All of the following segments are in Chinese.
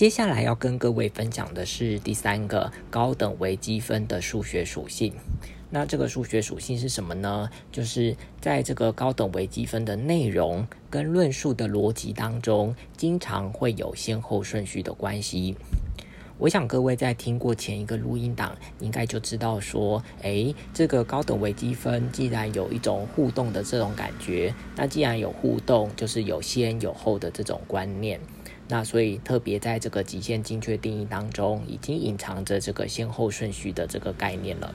接下来要跟各位分享的是第三个高等微积分的数学属性。那这个数学属性是什么呢？就是在这个高等微积分的内容跟论述的逻辑当中，经常会有先后顺序的关系。我想各位在听过前一个录音档，应该就知道说，诶，这个高等微积分既然有一种互动的这种感觉，那既然有互动，就是有先有后的这种观念。那所以特别在这个极限精确定义当中，已经隐藏着这个先后顺序的这个概念了。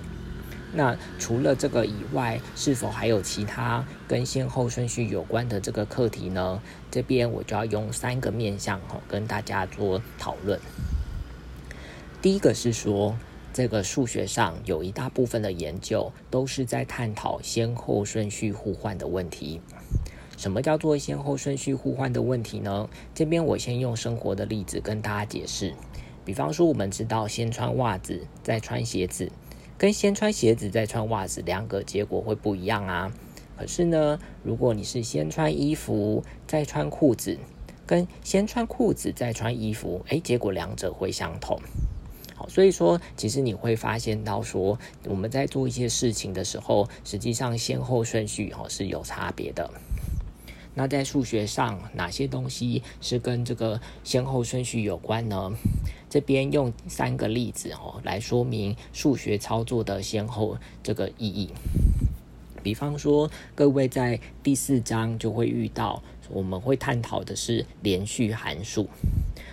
那除了这个以外，是否还有其他跟先后顺序有关的这个课题呢？这边我就要用三个面向哈跟大家做讨论。第一个是说，这个数学上有一大部分的研究都是在探讨先后顺序互换的问题。什么叫做先后顺序互换的问题呢？这边我先用生活的例子跟大家解释。比方说，我们知道先穿袜子再穿鞋子，跟先穿鞋子再穿袜子，两个结果会不一样啊。可是呢，如果你是先穿衣服再穿裤子，跟先穿裤子再穿衣服，诶，结果两者会相同。好，所以说，其实你会发现到说，我们在做一些事情的时候，实际上先后顺序哈是有差别的。那在数学上，哪些东西是跟这个先后顺序有关呢？这边用三个例子哦来说明数学操作的先后这个意义。比方说，各位在第四章就会遇到，我们会探讨的是连续函数。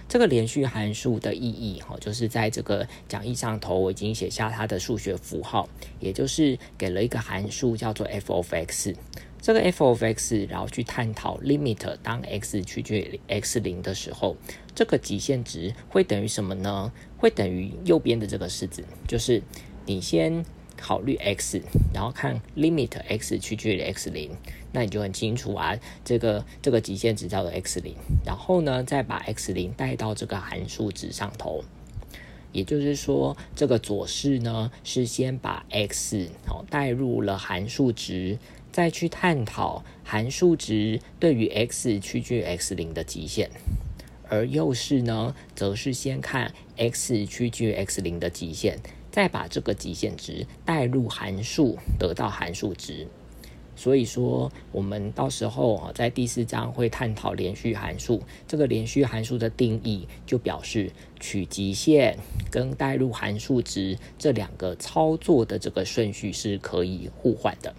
这个连续函数的意义，哈，就是在这个讲义上头，我已经写下它的数学符号，也就是给了一个函数叫做 f of x。这个 f of x，然后去探讨 limit 当 x 趋近于 x 零的时候，这个极限值会等于什么呢？会等于右边的这个式子，就是你先。考虑 x，然后看 limit x 趋近于 x 零，那你就很清楚啊，这个这个极限值叫做 x 零，然后呢，再把 x 零带到这个函数值上头，也就是说，这个左式呢是先把 x 哦带入了函数值，再去探讨函数值对于 x 趋近于 x 零的极限，而右式呢，则是先看 x 趋近于 x 零的极限。再把这个极限值带入函数，得到函数值。所以说，我们到时候啊，在第四章会探讨连续函数。这个连续函数的定义，就表示取极限跟带入函数值这两个操作的这个顺序是可以互换的。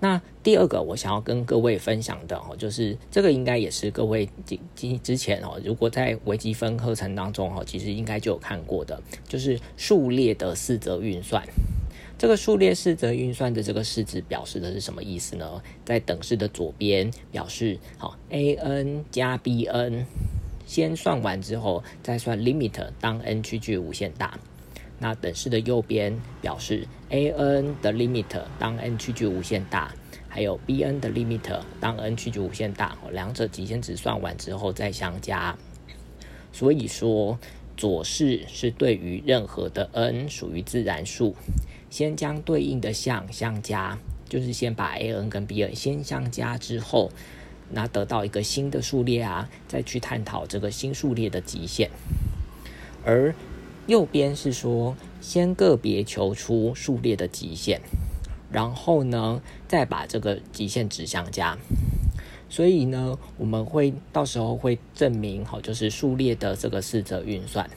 那第二个我想要跟各位分享的哦，就是这个应该也是各位之之之前哦，如果在微积分课程当中哦，其实应该就有看过的，就是数列的四则运算。这个数列四则运算的这个式子表示的是什么意思呢？在等式的左边表示好，a n 加 b n，先算完之后再算 limit 当 n 趋近无限大。那等式的右边表示 a n 的 limit 当 n 趋近无限大，还有 b n 的 limit 当 n 趋近无限大，两者极限值算完之后再相加。所以说左式是对于任何的 n 属于自然数，先将对应的项相加，就是先把 a n 跟 b n 先相加之后，那得到一个新的数列啊，再去探讨这个新数列的极限，而。右边是说，先个别求出数列的极限，然后呢，再把这个极限值相加。所以呢，我们会到时候会证明，好，就是数列的这个四则运算。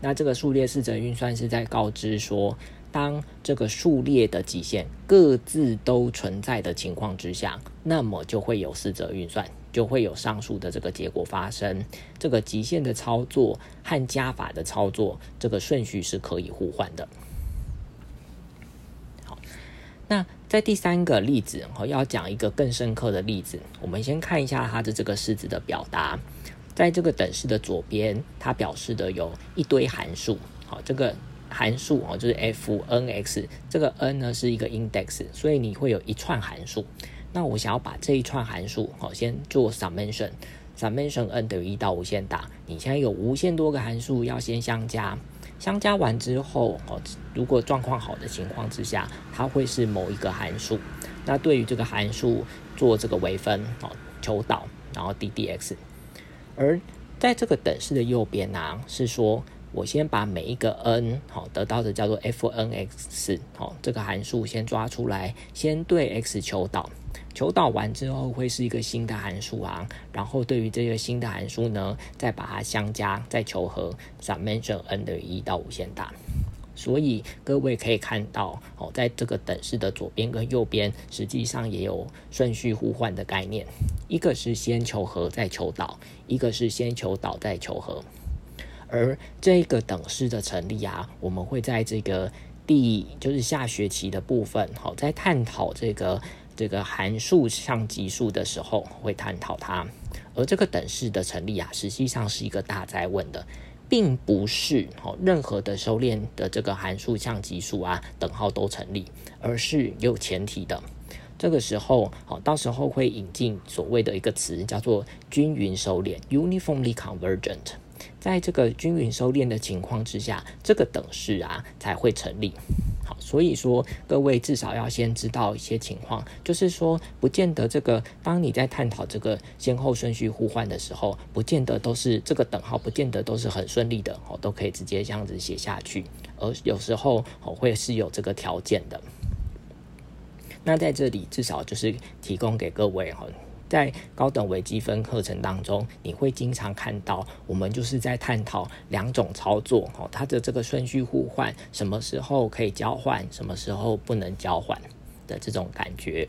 那这个数列四则运算是在告知说，当这个数列的极限各自都存在的情况之下，那么就会有四则运算。就会有上述的这个结果发生。这个极限的操作和加法的操作，这个顺序是可以互换的。好，那在第三个例子，我要讲一个更深刻的例子。我们先看一下它的这个式子的表达。在这个等式的左边，它表示的有一堆函数。好，这个函数哦，就是 f n x。这个 n 呢是一个 index，所以你会有一串函数。那我想要把这一串函数，好，先做 summation，summation n 等于一到无限大。你现在有无限多个函数要先相加，相加完之后，哦，如果状况好的情况之下，它会是某一个函数。那对于这个函数做这个微分，哦，求导，然后 d d x。而在这个等式的右边呢，是说我先把每一个 n 好得到的叫做 f n x 好这个函数先抓出来，先对 x 求导。求导完之后会是一个新的函数啊，然后对于这个新的函数呢，再把它相加，再求和，summation n 等于一到无限大。所以各位可以看到哦，在这个等式的左边跟右边，实际上也有顺序互换的概念，一个是先求和再求导，一个是先求导再求和。而这个等式的成立啊，我们会在这个第就是下学期的部分，好，在探讨这个。这个函数项级数的时候会探讨它，而这个等式的成立啊，实际上是一个大灾问的，并不是哦任何的收敛的这个函数项级数啊等号都成立，而是有前提的。这个时候好，到时候会引进所谓的一个词叫做均匀收敛 （uniformly convergent）。在这个均匀收敛的情况之下，这个等式啊才会成立。好所以说，各位至少要先知道一些情况，就是说，不见得这个当你在探讨这个先后顺序互换的时候，不见得都是这个等号，不见得都是很顺利的哦，都可以直接这样子写下去，而有时候哦会是有这个条件的。那在这里至少就是提供给各位哈。在高等微积分课程当中，你会经常看到我们就是在探讨两种操作哦，它的这个顺序互换，什么时候可以交换，什么时候不能交换的这种感觉。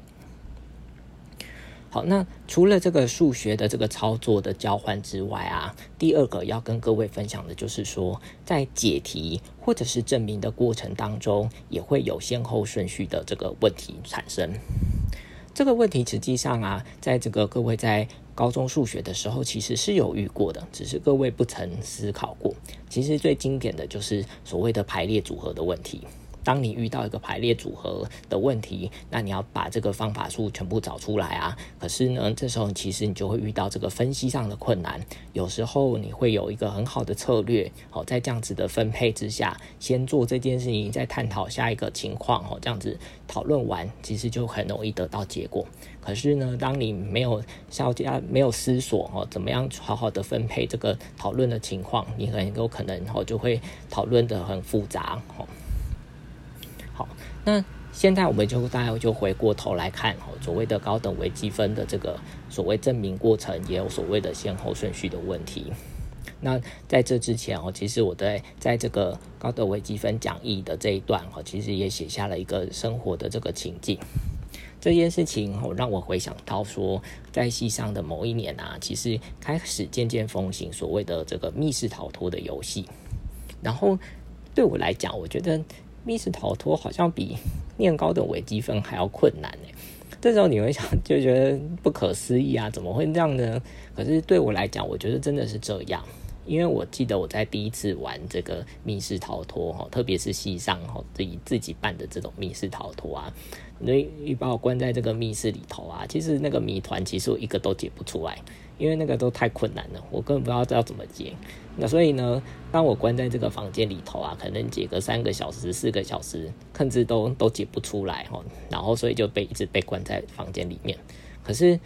好，那除了这个数学的这个操作的交换之外啊，第二个要跟各位分享的就是说，在解题或者是证明的过程当中，也会有先后顺序的这个问题产生。这个问题实际上啊，在这个各位在高中数学的时候，其实是有遇过的，只是各位不曾思考过。其实最经典的就是所谓的排列组合的问题。当你遇到一个排列组合的问题，那你要把这个方法数全部找出来啊。可是呢，这时候其实你就会遇到这个分析上的困难。有时候你会有一个很好的策略，好，在这样子的分配之下，先做这件事情，再探讨下一个情况，哦，这样子讨论完，其实就很容易得到结果。可是呢，当你没有稍加没有思索，哦，怎么样好好的分配这个讨论的情况，你很有可能，哦，就会讨论的很复杂，哦。那现在我们就大家就回过头来看哦，所谓的高等微积分的这个所谓证明过程，也有所谓的先后顺序的问题。那在这之前哦，其实我在在这个高等微积分讲义的这一段哦，其实也写下了一个生活的这个情境。这件事情哦，让我回想到说，在西上的某一年啊，其实开始渐渐风行所谓的这个密室逃脱的游戏。然后对我来讲，我觉得。密室逃脱好像比念高等微积分还要困难呢。这时候你会想，就觉得不可思议啊，怎么会这样呢？可是对我来讲，我觉得真的是这样。因为我记得我在第一次玩这个密室逃脱哈，特别是西上哈自己自己办的这种密室逃脱啊，你你把我关在这个密室里头啊，其实那个谜团其实我一个都解不出来。因为那个都太困难了，我根本不知道要怎么解。那所以呢，当我关在这个房间里头啊，可能解个三个小时、四个小时，甚至都都解不出来哦。然后所以就被一直被关在房间里面。可是。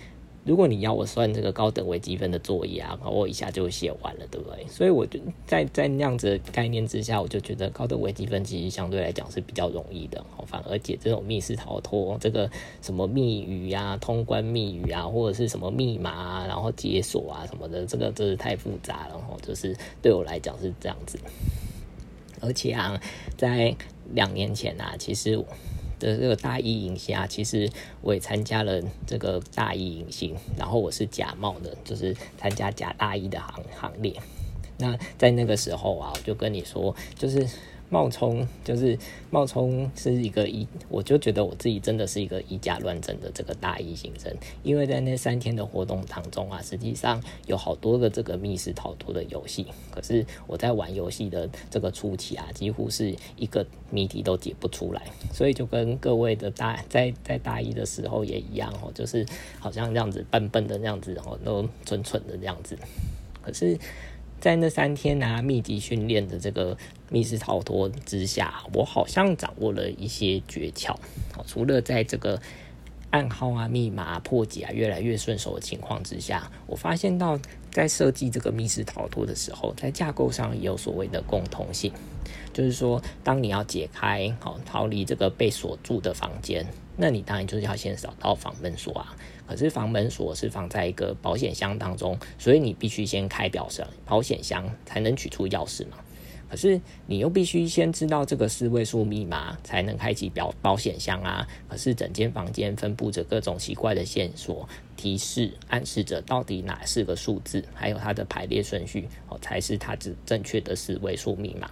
如果你要我算这个高等微积分的作业啊，我一下就写完了，对不对？所以我就在在那样子概念之下，我就觉得高等微积分其实相对来讲是比较容易的，反而解这种密室逃脱，这个什么密语啊、通关密语啊，或者是什么密码啊，然后解锁啊什么的，这个真是太复杂了，吼，就是对我来讲是这样子。而且啊，在两年前啊，其实。的这个大衣隐形啊，其实我也参加了这个大衣隐形，然后我是假冒的，就是参加假大衣的行行列。那在那个时候啊，我就跟你说，就是。冒充就是冒充是一个以，我就觉得我自己真的是一个以假乱真的这个大一新生，因为在那三天的活动当中啊，实际上有好多个这个密室逃脱的游戏，可是我在玩游戏的这个初期啊，几乎是一个谜题都解不出来，所以就跟各位的大在在大一的时候也一样哦，就是好像这样子笨笨的那样子哦，都蠢蠢的这样子，可是。在那三天啊，密集训练的这个密室逃脱之下，我好像掌握了一些诀窍。除了在这个暗号啊、密码破解啊越来越顺手的情况之下，我发现到在设计这个密室逃脱的时候，在架构上也有所谓的共同性，就是说，当你要解开好逃离这个被锁住的房间，那你当然就是要先找到房门锁啊。可是房门锁是放在一个保险箱当中，所以你必须先开表箱保险箱才能取出钥匙嘛。可是你又必须先知道这个四位数密码才能开启表保险箱啊！可是整间房间分布着各种奇怪的线索，提示暗示着到底哪四个数字，还有它的排列顺序哦，才是它正正确的四位数密码。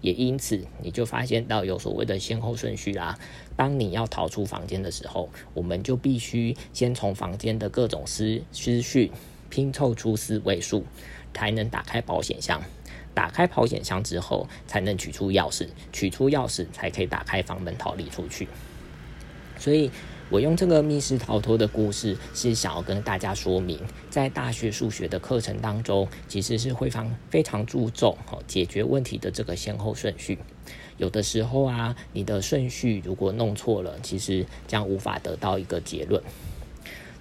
也因此，你就发现到有所谓的先后顺序啦。当你要逃出房间的时候，我们就必须先从房间的各种思思绪拼凑出四位数，才能打开保险箱。打开保险箱之后，才能取出钥匙，取出钥匙才可以打开房门逃离出去。所以，我用这个密室逃脱的故事，是想要跟大家说明，在大学数学的课程当中，其实是会常非常注重哦解决问题的这个先后顺序。有的时候啊，你的顺序如果弄错了，其实将无法得到一个结论。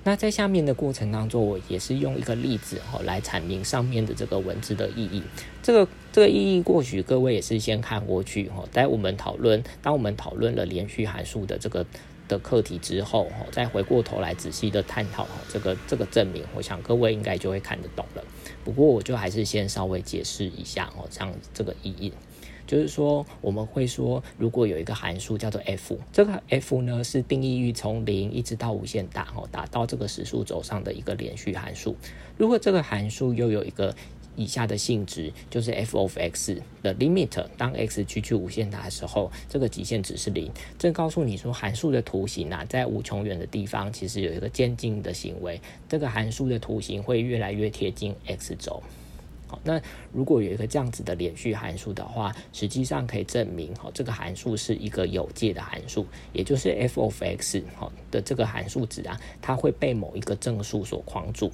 那在下面的过程当中，我也是用一个例子哈来阐明上面的这个文字的意义。这个这个意义，或许各位也是先看过去哈。在我们讨论，当我们讨论了连续函数的这个的课题之后，再回过头来仔细的探讨这个这个证明，我想各位应该就会看得懂了。不过我就还是先稍微解释一下哦，这样这个意义。就是说，我们会说，如果有一个函数叫做 f，这个 f 呢是定义于从零一直到无限大，哦，达到这个实数轴上的一个连续函数。如果这个函数又有一个以下的性质，就是 f of x 的 limit，当 x 趋近无限大的时候，这个极限值是零。这告诉你说，函数的图形啊，在无穷远的地方，其实有一个渐进的行为，这个函数的图形会越来越贴近 x 轴。好，那如果有一个这样子的连续函数的话，实际上可以证明，哦，这个函数是一个有界的函数，也就是 f of x 好的这个函数值啊，它会被某一个正数所框住。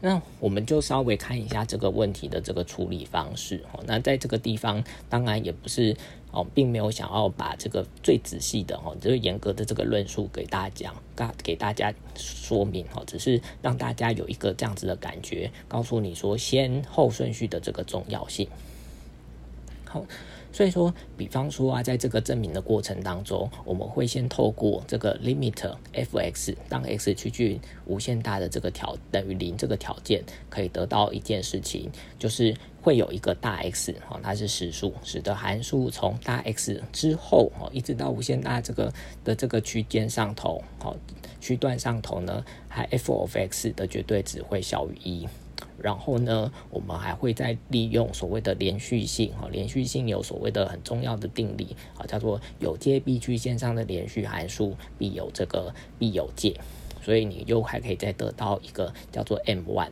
那我们就稍微看一下这个问题的这个处理方式。哦，那在这个地方，当然也不是哦，并没有想要把这个最仔细的哦，就是严格的这个论述给大家讲，大给大家说明哦，只是让大家有一个这样子的感觉，告诉你说先后顺序的这个重要性。好。所以说，比方说啊，在这个证明的过程当中，我们会先透过这个 limit f(x) 当 x 趋近无限大的这个条等于零这个条件，可以得到一件事情，就是会有一个大 X 哈，它是实数，使得函数从大 X 之后哈，一直到无限大这个的这个区间上头，好区段上头呢，还 f of x 的绝对值会小于一。然后呢，我们还会再利用所谓的连续性哈，连续性有所谓的很重要的定理啊，叫做有界必区线上的连续函数必有这个必有界，所以你又还可以再得到一个叫做 m one，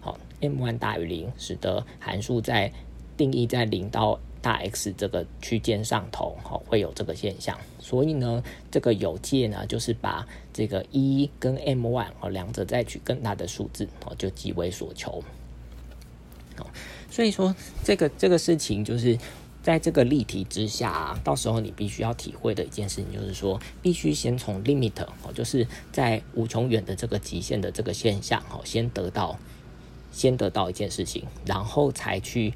好，m one 大于零，使得函数在定义在零到大 X 这个区间上头，哈，会有这个现象。所以呢，这个有界呢，就是把这个一跟 m one 哦两者再取更大的数字，哦，就即为所求。哦，所以说这个这个事情就是在这个例题之下，到时候你必须要体会的一件事情，就是说必须先从 limit 哦，就是在无穷远的这个极限的这个现象，哦，先得到先得到一件事情，然后才去。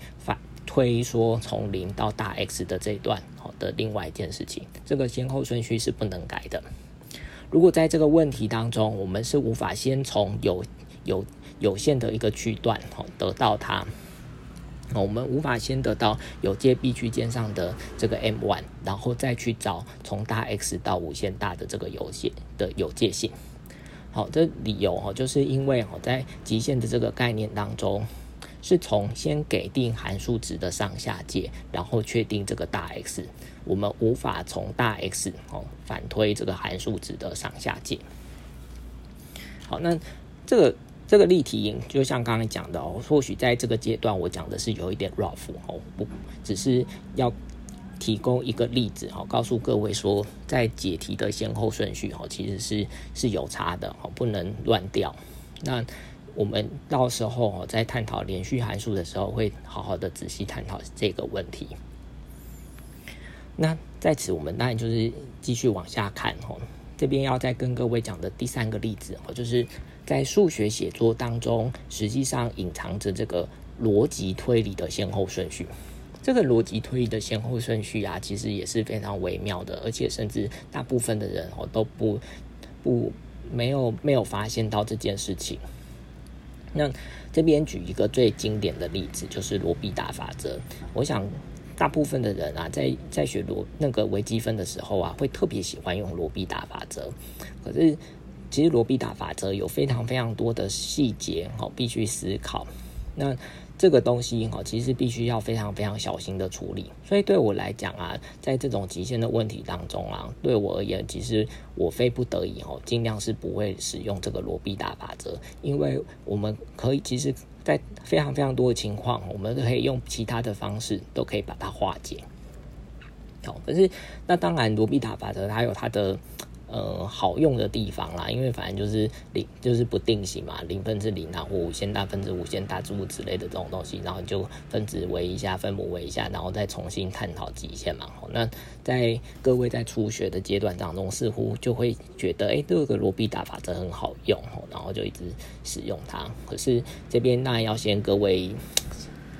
推说从零到大 X 的这一段好的另外一件事情，这个先后顺序是不能改的。如果在这个问题当中，我们是无法先从有有有限的一个区段好得到它，我们无法先得到有界 B 区间上的这个 M one，然后再去找从大 X 到无限大的这个有限的有界性。好，这理由哈，就是因为哦，在极限的这个概念当中。是从先给定函数值的上下界，然后确定这个大 X，我们无法从大 X 哦反推这个函数值的上下界。好，那这个这个例题就像刚才讲的哦，或许在这个阶段我讲的是有一点 rough 哦，不只是要提供一个例子哦，告诉各位说，在解题的先后顺序哦，其实是是有差的哦，不能乱掉。那我们到时候在探讨连续函数的时候，会好好的仔细探讨这个问题。那在此，我们当然就是继续往下看哦。这边要再跟各位讲的第三个例子哦，就是在数学写作当中，实际上隐藏着这个逻辑推理的先后顺序。这个逻辑推理的先后顺序啊，其实也是非常微妙的，而且甚至大部分的人哦都不不没有没有发现到这件事情。那这边举一个最经典的例子，就是罗必达法则。我想大部分的人啊，在在学罗那个微积分的时候啊，会特别喜欢用罗必达法则。可是其实罗必达法则有非常非常多的细节哦，必须思考。那这个东西哈，其实必须要非常非常小心的处理。所以对我来讲啊，在这种极限的问题当中啊，对我而言，其实我非不得已哦，尽量是不会使用这个罗必达法则，因为我们可以其实，在非常非常多的情况，我们都可以用其他的方式都可以把它化解。好，可是那当然罗必达法则它有它的。呃，好用的地方啦，因为反正就是零，就是不定型嘛，零分之零啊，或无限大分之无限大诸如此类的这种东西，然后就分子为一下，分母为一下，然后再重新探讨极限嘛。那在各位在初学的阶段当中，似乎就会觉得，哎，这个罗必达法则很好用，然后就一直使用它。可是这边那要先各位。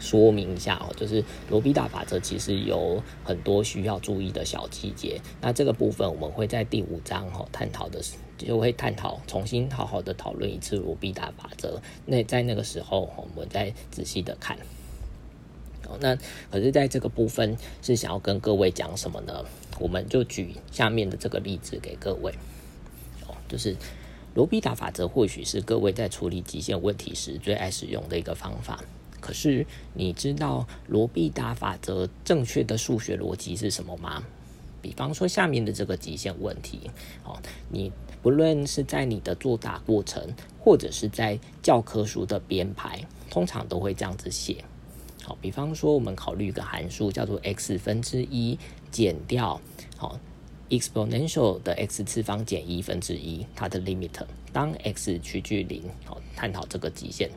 说明一下哦，就是罗宾达法则其实有很多需要注意的小细节。那这个部分我们会在第五章哈探讨的，就会探讨重新好好的讨论一次罗宾达法则。那在那个时候我们再仔细的看。哦，那可是在这个部分是想要跟各位讲什么呢？我们就举下面的这个例子给各位。哦，就是罗宾达法则或许是各位在处理极限问题时最爱使用的一个方法。可是你知道罗必达法则正确的数学逻辑是什么吗？比方说下面的这个极限问题，哦，你不论是在你的作答过程，或者是在教科书的编排，通常都会这样子写。好，比方说我们考虑一个函数叫做 x 分之一减掉好 exponential 的 x 次方减一分之一，它的 limit 当 x 趋近零，好，探讨这个极限。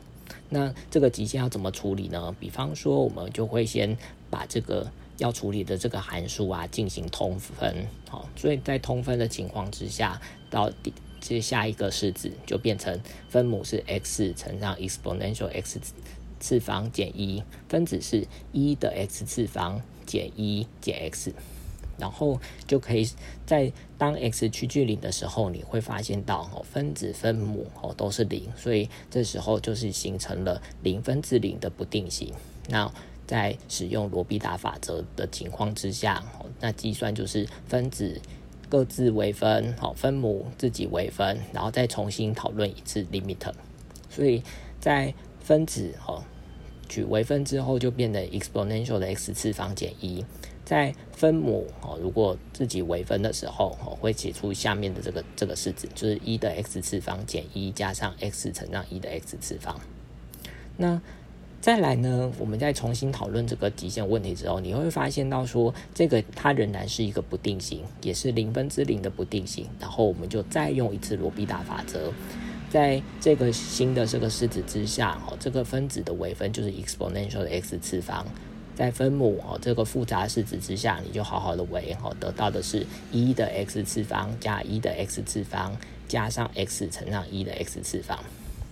那这个极限要怎么处理呢？比方说，我们就会先把这个要处理的这个函数啊进行通分，好，所以在通分的情况之下，到底接下一个式子就变成分母是 x 乘上 exponential x 次方减一，分子是一的 x 次方减一减 x。然后就可以在当 x 趋近零的时候，你会发现到哦分子分母哦都是零，所以这时候就是形成了零分之零的不定型。那在使用罗必达法则的情况之下，那计算就是分子各自微分，好分母自己微分，然后再重新讨论一次 limit。所以在分子哦取微分之后，就变成 exponential 的 x 次方减一。在分母哦，如果自己微分的时候哦，会写出下面的这个这个式子，就是一的 x 次方减一加上 x 乘上一的 x 次方。那再来呢，我们再重新讨论这个极限问题之后，你会发现到说，这个它仍然是一个不定型，也是零分之零的不定型。然后我们就再用一次罗必达法则，在这个新的这个式子之下哦，这个分子的微分就是 exponential 的 x 次方。在分母哦这个复杂式子之下，你就好好的为哦，得到的是一的 x 次方加一的 x 次方加上 x 乘上一的 x 次方。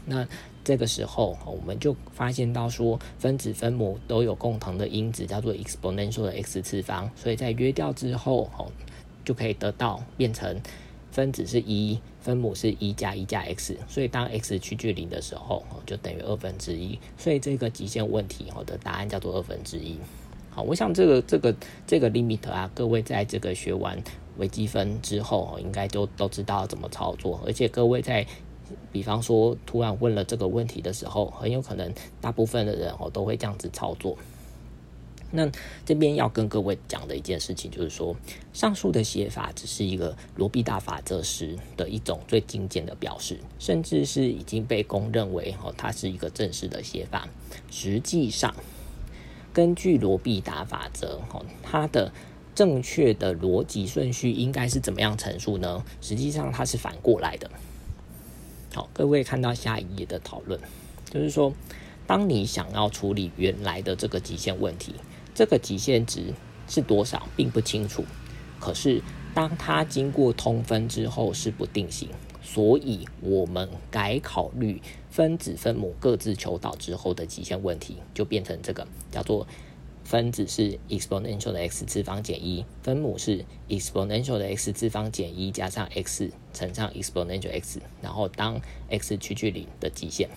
那这个时候我们就发现到说，分子分母都有共同的因子，叫做 exponential 的 x 次方。所以在约掉之后哦，就可以得到变成。分子是一，分母是一加一加 x，所以当 x 趋近零的时候，就等于二分之一。所以这个极限问题，我的答案叫做二分之一。好，我想这个这个这个 limit 啊，各位在这个学完微积分之后，应该都都知道怎么操作。而且各位在，比方说突然问了这个问题的时候，很有可能大部分的人哦都会这样子操作。那这边要跟各位讲的一件事情，就是说，上述的写法只是一个罗必达法则时的一种最精简的表示，甚至是已经被公认为哦，它是一个正式的写法。实际上，根据罗必达法则，哦，它的正确的逻辑顺序应该是怎么样陈述呢？实际上，它是反过来的。好，各位看到下一页的讨论，就是说，当你想要处理原来的这个极限问题。这个极限值是多少，并不清楚。可是，当它经过通分之后是不定型，所以我们改考虑分子分母各自求导之后的极限问题，就变成这个叫做分子是 exponential 的 x 次方减一，分母是 exponential 的 x 次方减一加上 x 乘上 exponential x，然后当 x 趋近零的极限。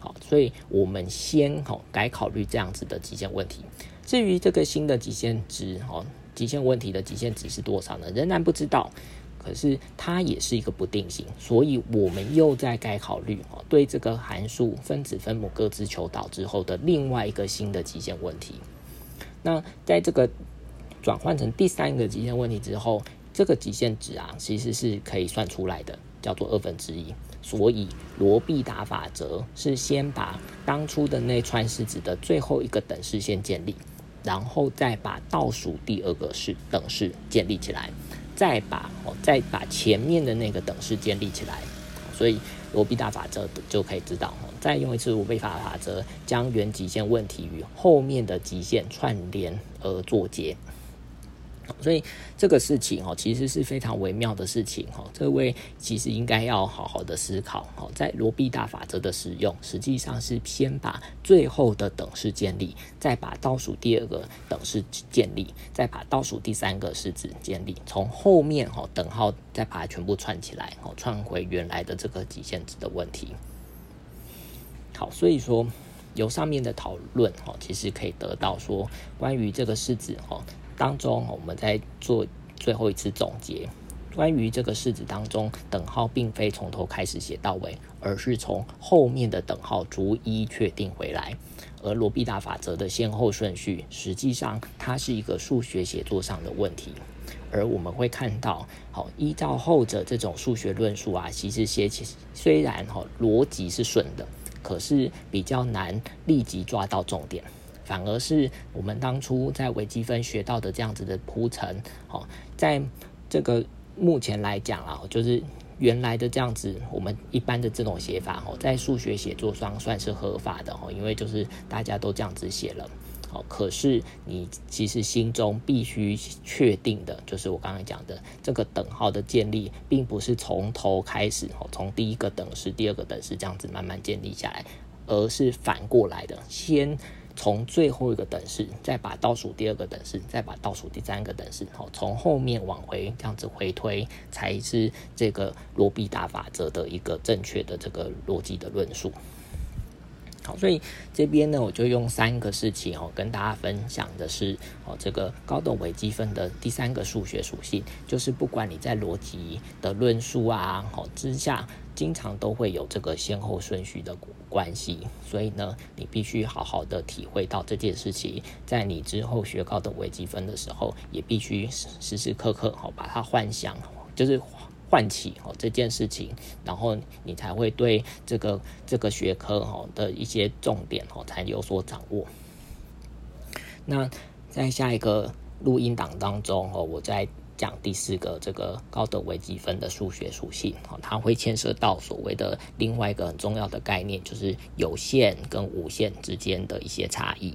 好，所以我们先哦改考虑这样子的极限问题。至于这个新的极限值哦，极限问题的极限值是多少呢？仍然不知道。可是它也是一个不定性，所以我们又在该考虑哦，对这个函数分子分母各自求导之后的另外一个新的极限问题。那在这个转换成第三个极限问题之后，这个极限值啊，其实是可以算出来的，叫做二分之一。所以罗必达法则是先把当初的那串式子的最后一个等式先建立，然后再把倒数第二个式等式建立起来。再把哦，再把前面的那个等式建立起来，所以罗必大法则就可以知道哦。再用一次罗必达法则，将原极限问题与后面的极限串联而作结。所以这个事情哦，其实是非常微妙的事情哈。这位其实应该要好好的思考哦，在罗必大法则的使用，实际上是先把最后的等式建立，再把倒数第二个等式建立，再把倒数第三个式子建立，从后面哈等号再把它全部串起来哦，串回原来的这个极限值的问题。好，所以说由上面的讨论哦，其实可以得到说关于这个式子哦。当中，我们在做最后一次总结。关于这个式子当中，等号并非从头开始写到尾，而是从后面的等号逐一确定回来。而罗必达法则的先后顺序，实际上它是一个数学写作上的问题。而我们会看到，好，依照后者这种数学论述啊，其实写起虽然哈逻辑是顺的，可是比较难立即抓到重点。反而是我们当初在微积分学到的这样子的铺陈，哦，在这个目前来讲啊，就是原来的这样子，我们一般的这种写法哦，在数学写作上算是合法的哦，因为就是大家都这样子写了，哦，可是你其实心中必须确定的，就是我刚才讲的这个等号的建立，并不是从头开始哦，从第一个等式、第二个等式这样子慢慢建立下来，而是反过来的，先。从最后一个等式，再把倒数第二个等式，再把倒数第三个等式，好，从后面往回这样子回推，才是这个罗必达法则的一个正确的这个逻辑的论述。好，所以这边呢，我就用三个事情哦，跟大家分享的是哦，这个高等微积分的第三个数学属性，就是不管你在逻辑的论述啊，好之下，经常都会有这个先后顺序的关系，所以呢，你必须好好的体会到这件事情，在你之后学高等微积分的时候，也必须时时刻刻好把它幻想，就是。唤起哦这件事情，然后你才会对这个这个学科哦的一些重点哦才有所掌握。那在下一个录音档当中哦，我在讲第四个这个高等微积分的数学属性哦，它会牵涉到所谓的另外一个很重要的概念，就是有限跟无限之间的一些差异。